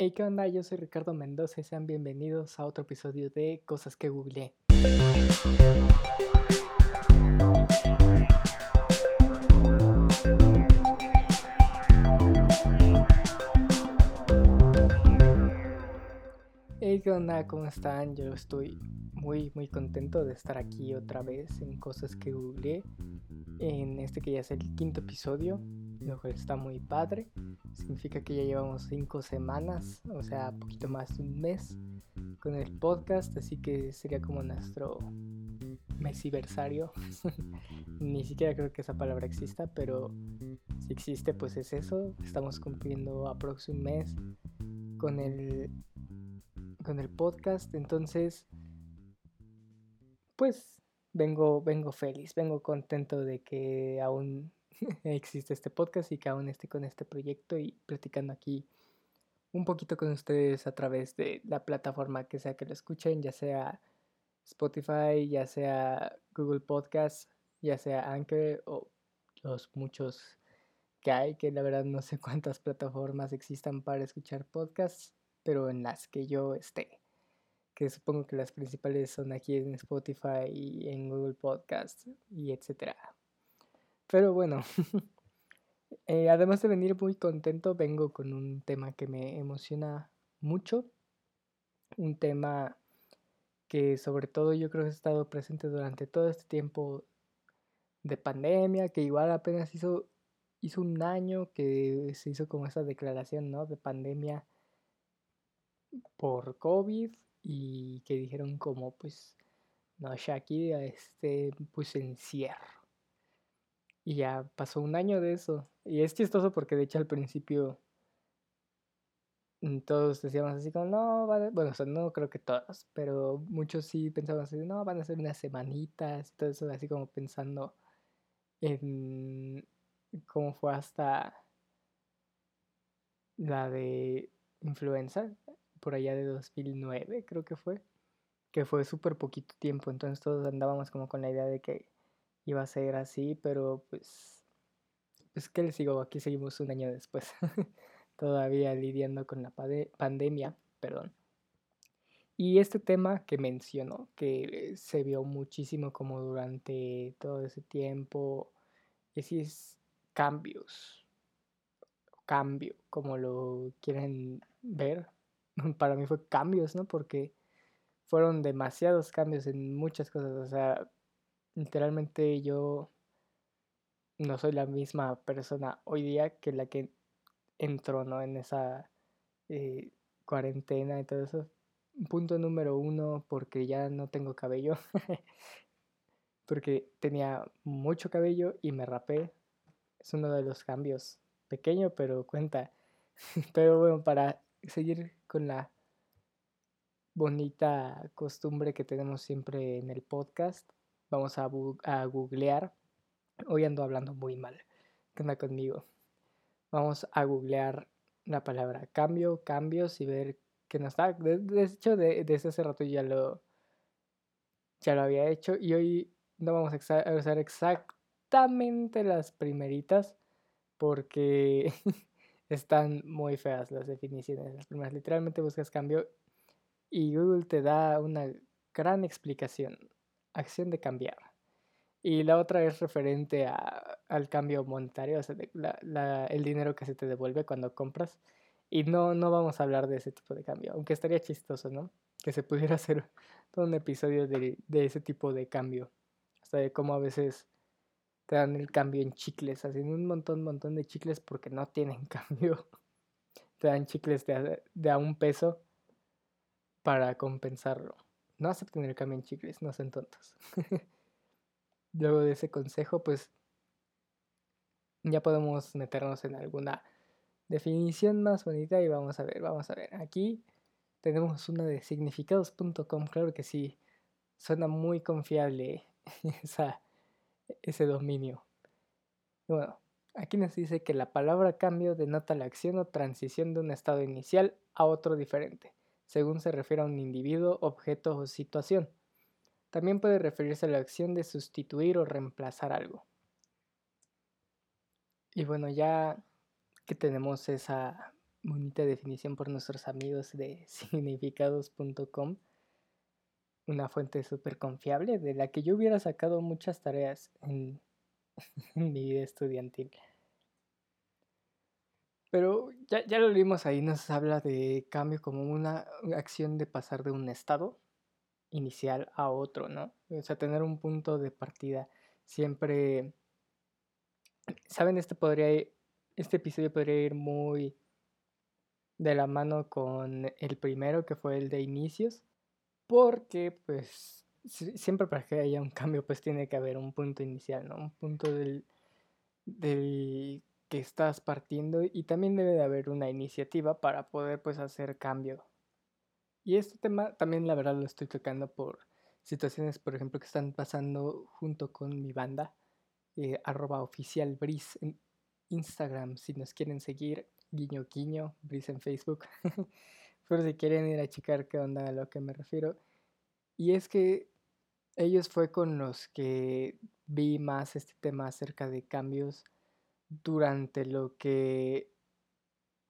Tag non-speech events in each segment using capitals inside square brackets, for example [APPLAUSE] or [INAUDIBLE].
Hey, ¿qué onda? Yo soy Ricardo Mendoza y sean bienvenidos a otro episodio de Cosas que googleé. Hey, ¿qué onda? ¿Cómo están? Yo estoy muy, muy contento de estar aquí otra vez en Cosas que googleé. En este que ya es el quinto episodio, lo cual está muy padre. Significa que ya llevamos cinco semanas, o sea, poquito más de un mes con el podcast, así que sería como nuestro mesiversario. [LAUGHS] Ni siquiera creo que esa palabra exista, pero si existe, pues es eso. Estamos cumpliendo aproximadamente un mes con el con el podcast, entonces pues vengo vengo feliz, vengo contento de que aún [LAUGHS] existe este podcast y que aún esté con este proyecto y platicando aquí un poquito con ustedes a través de la plataforma que sea que lo escuchen, ya sea Spotify, ya sea Google Podcast, ya sea Anchor o los muchos que hay, que la verdad no sé [LAUGHS] cuántas plataformas existan para escuchar podcasts, pero en las que yo esté. Que supongo que las principales son aquí en Spotify y en Google Podcast y etcétera. Pero bueno, [LAUGHS] eh, además de venir muy contento, vengo con un tema que me emociona mucho. Un tema que sobre todo yo creo que ha estado presente durante todo este tiempo de pandemia, que igual apenas hizo, hizo un año que se hizo como esa declaración, ¿no? De pandemia por COVID y que dijeron como pues, no, Shaki, este, pues encierro. Y ya pasó un año de eso. Y es chistoso porque de hecho al principio mm, todos decíamos así como, no, bueno, o sea, no creo que todos, pero muchos sí pensaban así, no, van a ser unas semanitas y todo eso, así como pensando en cómo fue hasta la de influenza, por allá de 2009 creo que fue, que fue súper poquito tiempo, entonces todos andábamos como con la idea de que iba a ser así, pero pues, pues que les digo, aquí seguimos un año después, [LAUGHS] todavía lidiando con la pandemia, perdón. Y este tema que menciono, que se vio muchísimo como durante todo ese tiempo, es cambios, cambio, como lo quieren ver. [LAUGHS] Para mí fue cambios, ¿no? Porque fueron demasiados cambios en muchas cosas. O sea, literalmente yo no soy la misma persona hoy día que la que entró, ¿no? En esa eh, cuarentena y todo eso. Punto número uno, porque ya no tengo cabello. [LAUGHS] porque tenía mucho cabello y me rapé. Es uno de los cambios. Pequeño, pero cuenta. [LAUGHS] pero bueno, para seguir con la bonita costumbre que tenemos siempre en el podcast, Vamos a, a googlear. Hoy ando hablando muy mal. ¿Qué onda conmigo? Vamos a googlear la palabra cambio, cambios y ver qué nos da. De, hecho, desde hace rato ya lo, ya lo había hecho y hoy no vamos a usar exactamente las primeritas porque [LAUGHS] están muy feas las definiciones. Las primeras literalmente buscas cambio y Google te da una gran explicación acción de cambiar. Y la otra es referente a, al cambio monetario, o sea, el dinero que se te devuelve cuando compras. Y no, no vamos a hablar de ese tipo de cambio, aunque estaría chistoso, ¿no? Que se pudiera [LAUGHS] hacer todo un episodio de, de ese tipo de cambio. Hasta de cómo a veces te dan el cambio en chicles, hacen un montón, montón de chicles porque no tienen [LAUGHS] cambio. te dan chicles de, de a un peso para compensarlo. No acepten el cambio en chicles, no sean tontos. [LAUGHS] Luego de ese consejo, pues ya podemos meternos en alguna definición más bonita y vamos a ver, vamos a ver. Aquí tenemos una de significados.com, claro que sí, suena muy confiable [LAUGHS] esa, ese dominio. Bueno, aquí nos dice que la palabra cambio denota la acción o transición de un estado inicial a otro diferente según se refiere a un individuo, objeto o situación. También puede referirse a la acción de sustituir o reemplazar algo. Y bueno, ya que tenemos esa bonita definición por nuestros amigos de [LAUGHS] significados.com, una fuente súper confiable de la que yo hubiera sacado muchas tareas en, [LAUGHS] mi vida estudiantil. Pero ya, ya lo vimos ahí, nos habla de cambio como una acción de pasar de un estado inicial a otro, ¿no? O sea, tener un punto de partida. Siempre, ¿saben? Este podría, este episodio podría ir muy de la mano con el primero, que fue el de inicios, porque pues siempre para que haya un cambio pues tiene que haber un punto inicial, ¿no? Un punto del, del que estás partiendo y también debe de haber una iniciativa para poder pues hacer cambio. Y este tema también la verdad lo estoy tocando por situaciones, por ejemplo, que están pasando junto con mi banda, eh, arroba oficial Bris en Instagram, si nos quieren seguir, guiño guiño, Bris en Facebook, [LAUGHS] por si quieren ir a checar qué onda a lo que me refiero. Y es que ellos fue con los que vi más este tema acerca de cambios durante lo que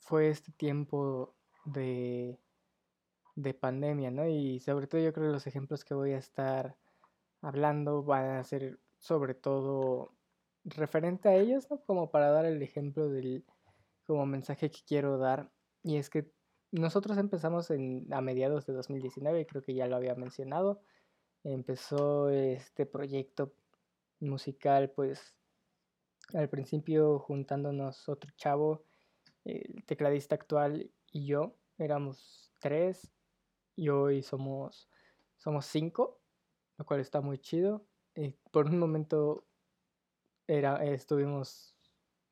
fue este tiempo de, de pandemia, ¿no? Y sobre todo yo creo que los ejemplos que voy a estar hablando van a ser sobre todo referente a ellos, ¿no? Como para dar el ejemplo del como mensaje que quiero dar. Y es que nosotros empezamos en, a mediados de 2019, creo que ya lo había mencionado. Empezó este proyecto musical pues al principio juntándonos otro chavo, el tecladista actual y yo, éramos tres y hoy somos, somos cinco, lo cual está muy chido. Y por un momento era, estuvimos,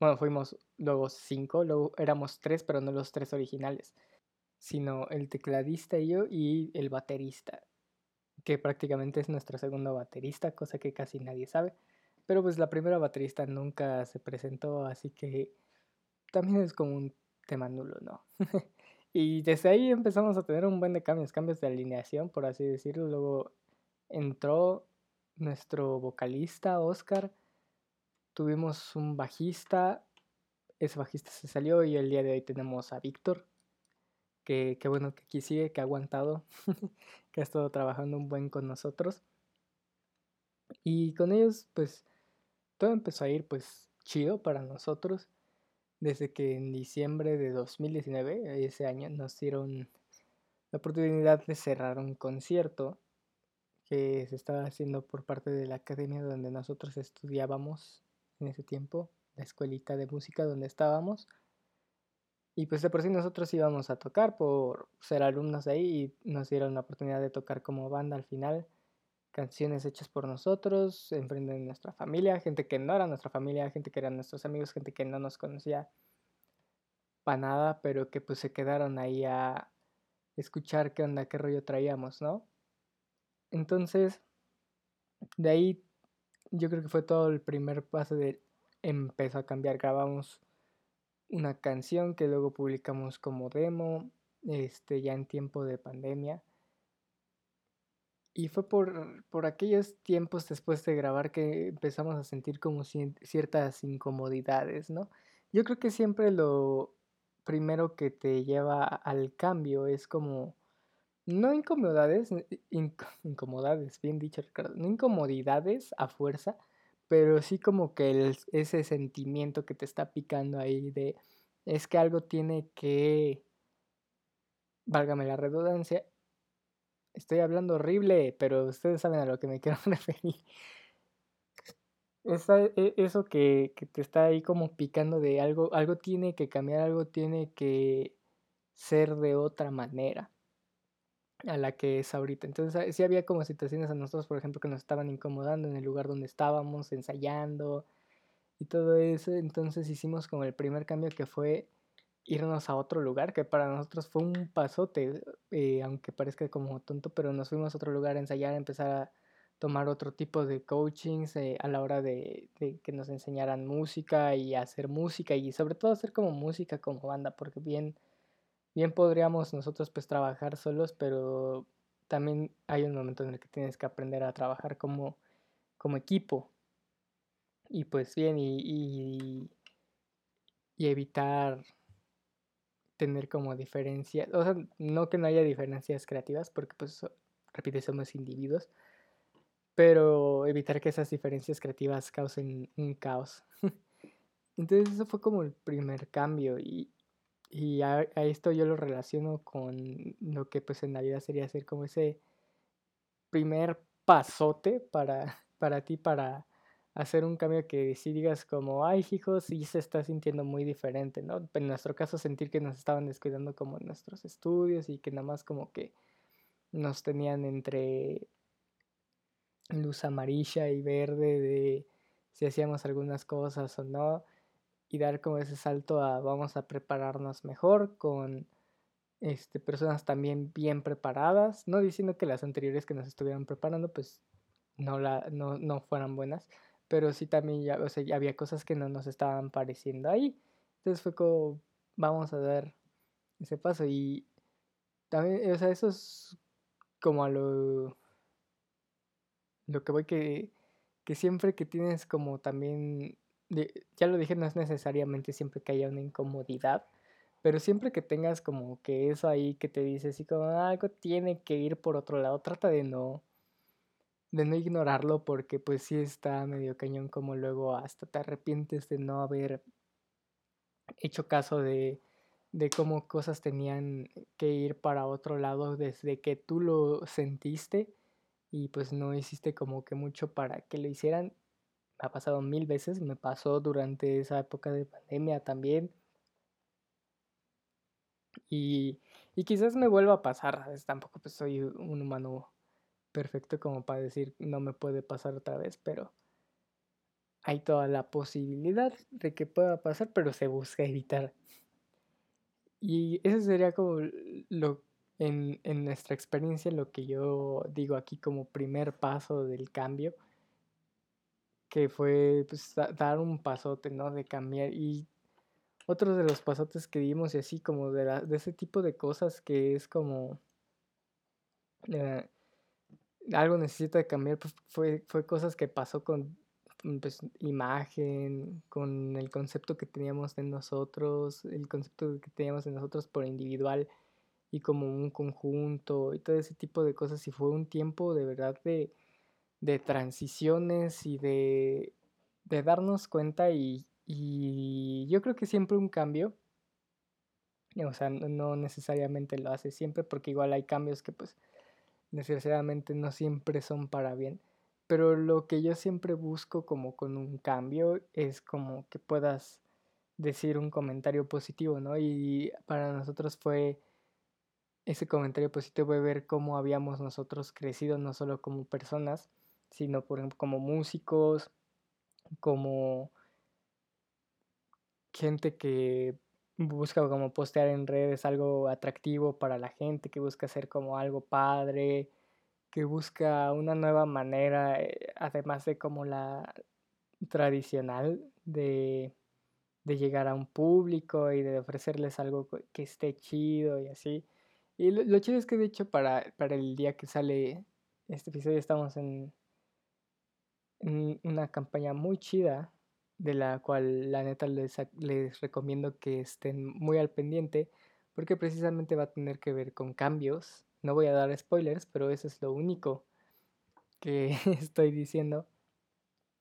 bueno, fuimos luego cinco, luego éramos tres, pero no los tres originales, sino el tecladista y yo y el baterista, que prácticamente es nuestro segundo baterista, cosa que casi nadie sabe. Pero pues la primera baterista nunca se presentó, así que también es como un tema nulo, ¿no? [LAUGHS] y desde ahí empezamos a tener un buen de cambios, cambios de alineación, por así decirlo. Luego entró nuestro vocalista, Oscar. Tuvimos un bajista, ese bajista se salió y el día de hoy tenemos a Víctor, que, que bueno que aquí sigue, que ha aguantado, [LAUGHS] que ha estado trabajando un buen con nosotros. Y con ellos, pues todo empezó a ir pues chido para nosotros desde que en diciembre de 2019, ese año, nos dieron la oportunidad de cerrar un concierto que se estaba haciendo por parte de la academia donde nosotros estudiábamos en ese tiempo, la escuelita de música donde estábamos. Y pues de por sí nosotros íbamos a tocar por ser alumnos ahí y nos dieron la oportunidad de tocar como banda al final canciones hechas por nosotros, enfrente de nuestra familia, gente que no era nuestra familia, gente que eran nuestros amigos, gente que no nos conocía para nada, pero que pues se quedaron ahí a escuchar qué onda, qué rollo traíamos, ¿no? Entonces, de ahí yo creo que fue todo el primer paso de empezó a cambiar, grabamos una canción que luego publicamos como demo, este ya en tiempo de pandemia y fue por, por aquellos tiempos después de grabar que empezamos a sentir como ciertas incomodidades, ¿no? Yo creo que siempre lo primero que te lleva al cambio es como, no incomodidades, [LAUGHS] incomodades, bien dicho Ricardo, no incomodidades a fuerza, pero sí como que ese sentimiento que te está picando ahí de, es que algo tiene que, válgame la redundancia, Estoy hablando horrible, pero ustedes saben a lo que me [LAUGHS] quiero referir. E, eso que, que, te está ahí como picando de algo, algo tiene que cambiar, algo tiene que ser de otra manera a la que es ahorita. Entonces sí había como situaciones a nosotros, por ejemplo, que nos estaban incomodando en el lugar donde estábamos ensayando y todo eso. Entonces hicimos como el primer cambio que fue irnos a otro lugar, que para nosotros fue un pasote, eh, aunque parezca como tonto, pero nos fuimos a otro lugar a ensayar, a empezar a tomar otro tipo de coachings eh, a la hora de, de, que nos enseñaran música y hacer música y sobre todo hacer como música como banda, porque bien, bien podríamos nosotros pues trabajar solos, pero también hay un momento en el que tienes que aprender a trabajar como, como equipo. Y pues bien, y, y, y evitar tener como diferencias, o sea, no que no haya diferencias creativas, porque pues, repite, somos individuos, pero evitar que esas diferencias creativas causen un caos. [LAUGHS] Entonces eso fue como el primer cambio y, y a, esto yo lo relaciono con lo que pues en la vida sería hacer como ese primer pasote para, [LAUGHS] para ti, para hacer un cambio que si digas como, ay hijos, sí se está sintiendo muy diferente, ¿no? En nuestro caso sentir que nos estaban descuidando como nuestros estudios y que nada más como que nos tenían entre luz amarilla y verde de si hacíamos algunas cosas o no y dar como ese salto a vamos a prepararnos mejor con este, personas también bien preparadas, no diciendo que las anteriores que nos estuvieran preparando pues no, la, no, no fueran buenas, pero sí también ya, o sea, había cosas que no nos estaban pareciendo ahí. Entonces fue como, vamos a dar ese paso y también, o sea, eso es como a lo, lo que voy que, que siempre que tienes como también, ya lo dije, no es necesariamente siempre que haya una incomodidad, pero siempre que tengas como que eso ahí que te dice así como algo tiene que ir por otro lado, trata de no de no ignorarlo porque pues sí está medio cañón como luego hasta te arrepientes de no haber hecho caso de, de cómo cosas tenían que ir para otro lado desde que tú lo sentiste y pues no hiciste como que mucho para que lo hicieran. Me ha pasado mil veces, me pasó durante esa época de pandemia también. Y, y quizás me vuelva a pasar, tampoco pues soy un humano perfecto como para decir no me puede pasar otra vez, pero hay toda la posibilidad de que pueda pasar, pero se busca evitar. Y eso sería como lo en, en nuestra experiencia lo que yo digo aquí como primer paso del cambio, que fue pues, dar un pasote, ¿no? De cambiar. Y otros de los pasotes que dimos y así como de, de ese tipo de cosas que es como... Eh, algo necesita cambiar, pues fue, fue cosas que pasó con pues, imagen, con el concepto que teníamos de nosotros, el concepto que teníamos de nosotros por individual y como un conjunto y todo ese tipo de cosas. Y fue un tiempo de verdad de, de transiciones y de, de darnos cuenta y, y, yo creo que siempre un cambio, o sea, no necesariamente lo hace siempre porque igual hay cambios que pues desgraciadamente no siempre son para bien. Pero lo que yo siempre busco como con un cambio es como que puedas decir un comentario positivo, ¿no? Y para nosotros fue ese comentario positivo de ver cómo habíamos nosotros crecido, no solo como personas, sino por ejemplo como músicos, como gente que busca como postear en redes algo atractivo para la gente, que busca hacer como algo padre, que busca una nueva manera, eh, además de como la tradicional de, de llegar a un público y de ofrecerles algo que esté chido y así. Y lo, chido es que de hecho para, para, el día que sale este episodio estamos en, en una campaña muy chida de la cual la neta les, les recomiendo que estén muy al pendiente porque precisamente va a tener que ver con cambios. No voy a dar spoilers, pero eso es lo único que [LAUGHS] estoy diciendo.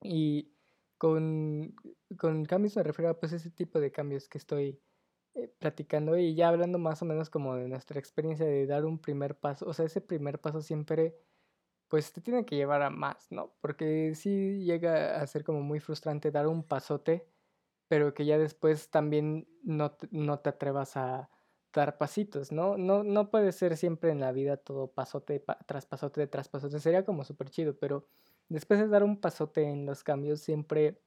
Y con, con cambios me refiero a pues ese tipo de cambios que estoy eh, platicando y ya hablando más o menos como de nuestra experiencia de dar un primer paso. O sea, ese primer paso siempre pues te tiene que llevar a más, ¿no? Porque sí llega a ser como muy frustrante dar un pasote, pero que ya después también no te, no te atrevas a dar pasitos, ¿no? ¿no? No puede ser siempre en la vida todo pasote tras pasote tras pasote, sería como súper chido, pero después de dar un pasote en los cambios siempre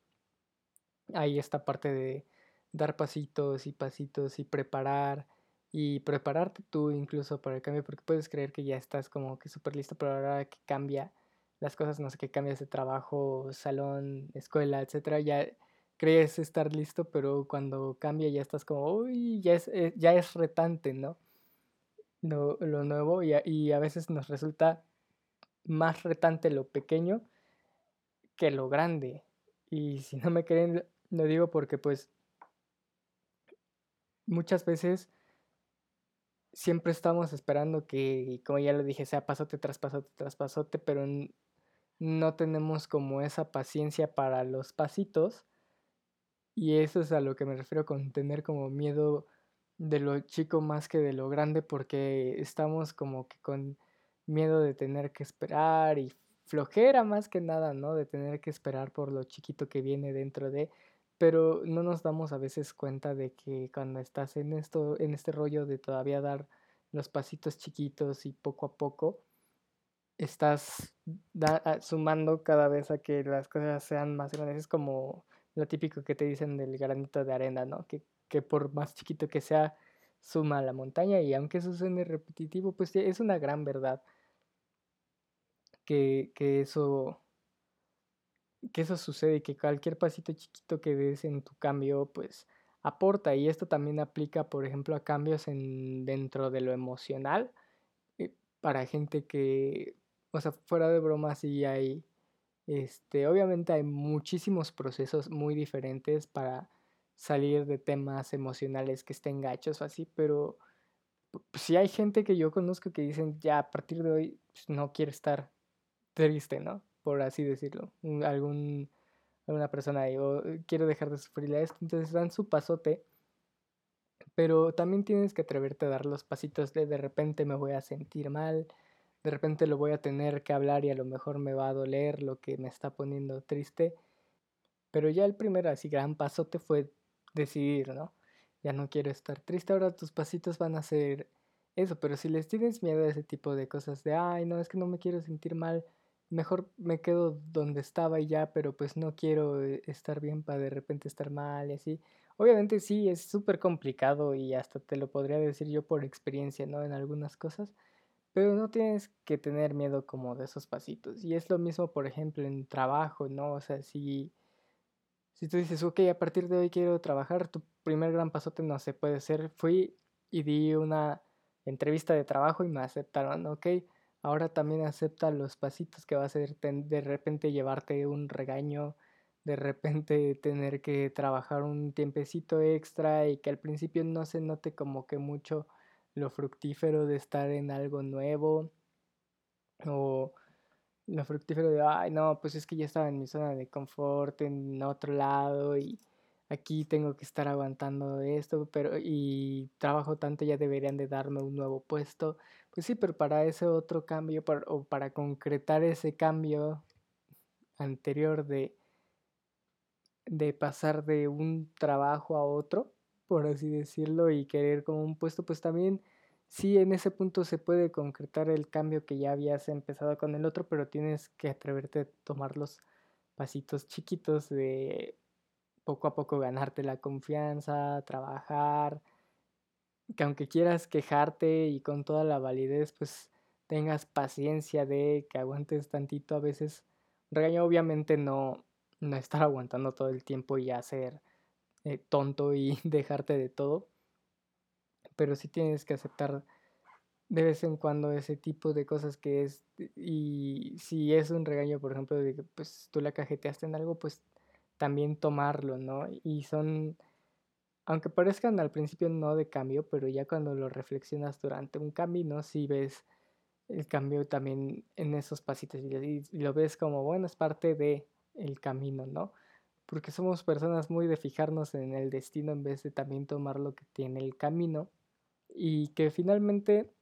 hay esta parte de dar pasitos y pasitos y preparar y prepararte tú incluso para el cambio, porque puedes creer que ya estás como que súper listo, pero ahora que cambia las cosas, no sé, que cambias de trabajo, salón, escuela, etcétera, ya crees estar listo, pero cuando cambia ya estás como, uy, ya es, eh, ya es retante, ¿no? Lo, lo nuevo y a, y a veces nos resulta más retante lo pequeño que lo grande. Y si no me creen, lo digo porque pues muchas veces siempre estamos esperando que, como ya lo dije, sea pasote tras pasote tras pasote, pero no tenemos como esa paciencia para los pasitos. Y eso es a lo que me refiero con tener como miedo de lo chico más que de lo grande, porque estamos como que con miedo de tener que esperar y flojera más que nada, ¿no? De tener que esperar por lo chiquito que viene dentro de, pero no nos damos a veces cuenta de que cuando estás en esto, en este rollo de todavía dar los pasitos chiquitos y poco a poco, estás sumando cada vez a que las cosas sean más grandes. Es como lo típico que te dicen del granito de arena, ¿no? Que, que por más chiquito que sea, suma a la montaña y aunque eso suene repetitivo, pues es una gran verdad que, que eso que eso sucede que cualquier pasito chiquito que des en tu cambio, pues aporta. Y esto también aplica, por ejemplo, a cambios en, dentro de lo emocional. Eh, para gente que, o sea, fuera de broma, sí hay, este, obviamente hay muchísimos procesos muy diferentes para salir de temas emocionales que estén gachos o así, pero si hay gente que yo conozco que dicen, ya a partir de hoy pues, no quiere estar triste, ¿no? Por así decirlo. Algún, alguna persona ahí, o eh, quiero dejar de sufrir esto. Entonces dan su pasote. Pero también tienes que atreverte a dar los pasitos de de repente me voy a sentir mal, de repente lo voy a tener que hablar y a lo mejor me va a doler lo que me está poniendo triste. Pero ya el primer así gran pasote fue decidir, ¿no? Ya no quiero estar triste, ahora tus pasitos van a ser eso, pero si les tienes miedo a ese tipo de cosas de, ay, no, es que no me quiero sentir mal, mejor me quedo donde estaba y ya, pero pues no quiero eh, estar bien para de repente estar mal y así. Obviamente sí, es súper complicado y hasta te lo podría decir yo por experiencia, ¿no? En algunas cosas, pero no tienes que tener miedo como de esos pasitos. Y es lo mismo, por ejemplo, en trabajo, ¿no? O sea, si, si tú dices, ok, a partir de hoy quiero trabajar, tu primer gran pasote no se puede ser, fui y di una entrevista de trabajo y me aceptaron, ok ahora también acepta los pasitos que va a ser de repente llevarte un regaño, de repente [LAUGHS] tener que trabajar un tiempecito extra y que al principio no se note como que mucho lo fructífero de estar en algo nuevo o lo fructífero de, ay, no, pues es que ya estaba en mi zona de confort en otro lado y aquí tengo que estar aguantando esto, pero y trabajo tanto ya deberían de darme un nuevo puesto. Pues sí, pero para ese otro cambio o para concretar ese cambio anterior de, de pasar de un trabajo a otro, por así decirlo, y querer como un puesto, pues también sí en ese punto se puede concretar el cambio que ya habías empezado con el otro, pero tienes que atreverte a tomar los pasitos chiquitos de poco a poco ganarte la confianza, trabajar, que aunque quieras quejarte y con toda la validez, pues tengas paciencia de que aguantes tantito a veces. Regaño obviamente no, no estar aguantando todo el tiempo y hacer eh, tonto y [LAUGHS] dejarte de todo, pero sí tienes que aceptar de vez en cuando ese tipo de cosas que es y si es un regaño por ejemplo de que pues tú la cajeteaste en algo pues también tomarlo, ¿no? Y son, aunque parezcan al principio no de cambio, pero ya cuando lo reflexionas durante un camino, sí ves el cambio también en esos pasitos y, lo ves como, bueno, es parte de el camino, ¿no? Porque somos personas muy de fijarnos en el destino en vez de también tomar lo que tiene el camino y que finalmente,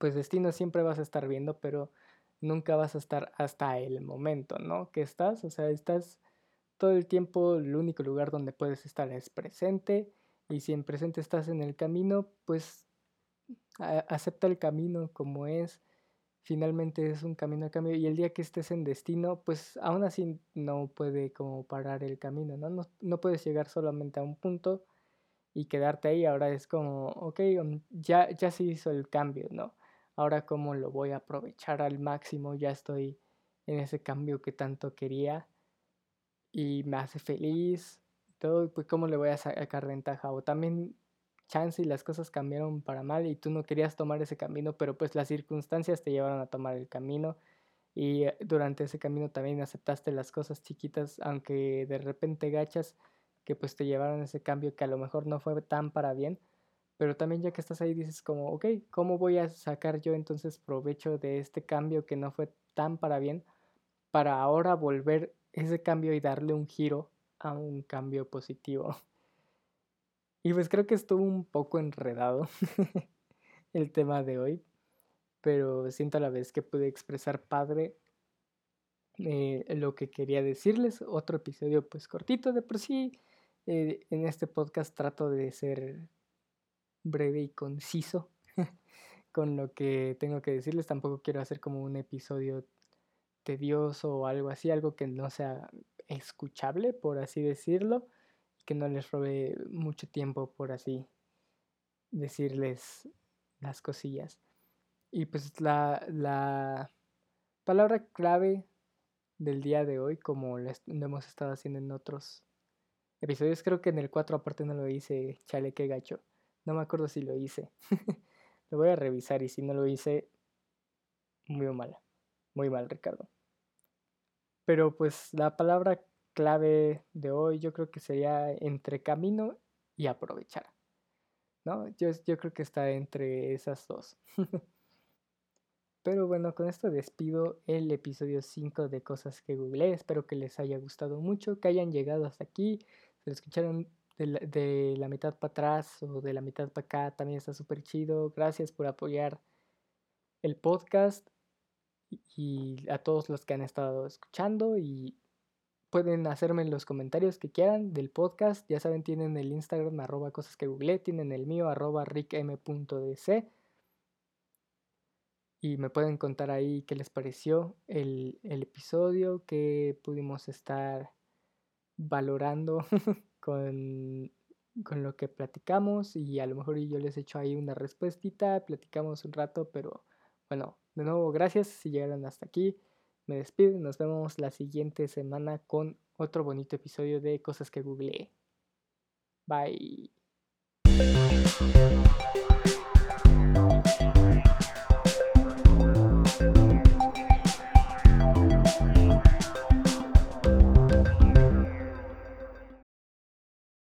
pues destino siempre vas a estar viendo, pero nunca vas a estar hasta el momento, ¿no? Que estás, o sea, estás todo el tiempo el único lugar donde puedes estar es presente y si en presente estás en el camino, pues acepta el camino como es. Finalmente es un camino al cambio y el día que estés en destino, pues aún así no puede como parar el camino, ¿no? No, no puedes llegar solamente a un punto y quedarte ahí. Ahora es como, ok, um, ya, ya se hizo el cambio, ¿no? Ahora cómo lo voy a aprovechar al máximo, ya estoy en ese cambio que tanto quería y me hace feliz, todo, pues cómo le voy a sacar ventaja. O también chance y las cosas cambiaron para mal y tú no querías tomar ese camino, pero pues las circunstancias te llevaron a tomar el camino y eh, durante ese camino también aceptaste las cosas chiquitas, aunque de repente gachas, que pues te llevaron ese cambio que a lo mejor no fue tan para bien, Pero también ya que estás ahí dices como, ok, ¿cómo voy a sacar yo entonces provecho de este cambio que no fue tan para bien para ahora volver ese cambio y darle un giro a un cambio positivo? [LAUGHS] Y pues creo que estuvo un poco enredado [LAUGHS] el tema de hoy, pero siento a la vez que pude expresar padre eh, lo que quería decirles. Otro episodio pues cortito de por sí. Eh, en este podcast trato de ser breve y conciso [LAUGHS] con lo que tengo que decirles. Tampoco quiero hacer como un episodio tedioso o algo así, algo que no sea escuchable, por así decirlo, que no les robe mucho tiempo, por así decirles las cosillas. Y pues la, la palabra clave del día de hoy, como lo hemos estado haciendo en otros episodios, creo que en el 4 aparte no lo hice, chale, que gacho. No me acuerdo si lo hice. [LAUGHS] lo voy a revisar y si no lo hice, muy mal. Muy mal, Ricardo. Pero pues la palabra clave de hoy yo creo que sería entre camino y aprovechar. ¿No? Yo, yo creo que está entre esas dos. [LAUGHS] Pero bueno, con esto despido el episodio 5 de Cosas que Googleé. Espero que les haya gustado mucho, que hayan llegado hasta aquí. Se lo escucharon de la, mitad para atrás o de la mitad para acá, también está súper chido. Gracias por apoyar el podcast y a todos los que han estado escuchando y pueden hacerme los comentarios que quieran del podcast. Ya saben, tienen el Instagram arroba cosas que googleé, tienen el mío arroba rickm.dc y me pueden contar ahí qué les pareció el, el episodio, que pudimos estar valorando [LAUGHS] con, con, lo que platicamos y a lo mejor yo les echo ahí una respuestita, platicamos un rato, pero bueno, de nuevo, gracias si llegaron hasta aquí. Me despido nos vemos la siguiente semana con otro bonito episodio de Cosas que googleé. Bye.